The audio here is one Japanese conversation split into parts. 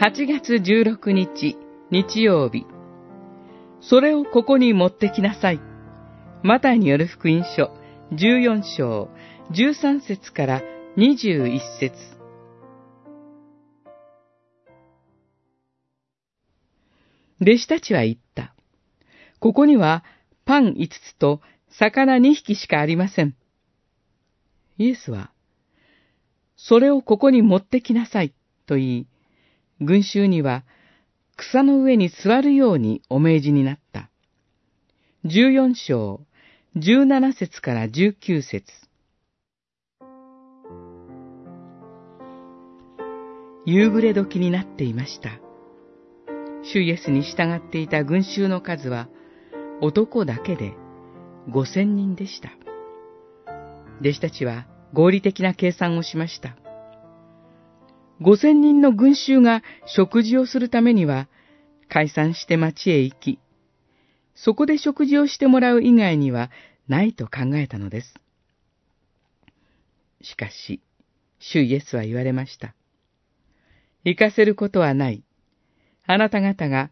8月16日日曜日。それをここに持ってきなさい。マタイによる福音書14章13節から21節弟子たちは言った。ここにはパン5つと魚2匹しかありません。イエスは、それをここに持ってきなさいと言い、群衆には草の上に座るようにお命じになった。14章、17節から19節夕暮れ時になっていました。主イエスに従っていた群衆の数は男だけで五千人でした。弟子たちは合理的な計算をしました。五千人の群衆が食事をするためには、解散して町へ行き、そこで食事をしてもらう以外にはないと考えたのです。しかし、主イエスは言われました。行かせることはない。あなた方が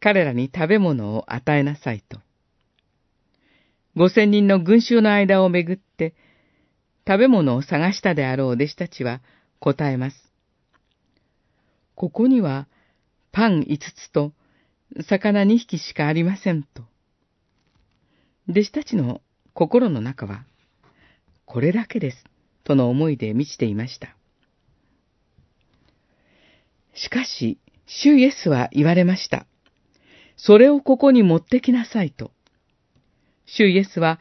彼らに食べ物を与えなさいと。五千人の群衆の間をめぐって、食べ物を探したであろう弟子たちは答えます。ここにはパン五つと魚二匹しかありませんと。弟子たちの心の中は、これだけです、との思いで満ちていました。しかし、主イエスは言われました。それをここに持ってきなさいと。主イエスは、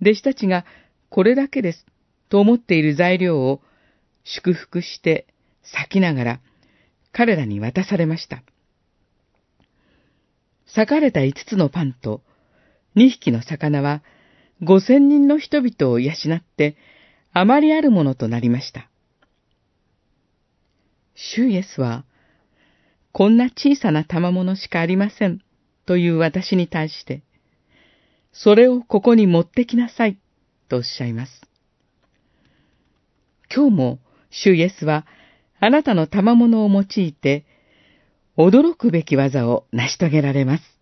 弟子たちがこれだけです、と思っている材料を祝福して咲きながら、彼らに渡されました。裂かれた五つのパンと二匹の魚は五千人の人々を養って、あまりあるものとなりました。主イエスは、こんな小さな賜物しかありません、という私に対して、それをここに持ってきなさい、とおっしゃいます。今日も、主イエスは、あなたの賜物を用いて、驚くべき技を成し遂げられます。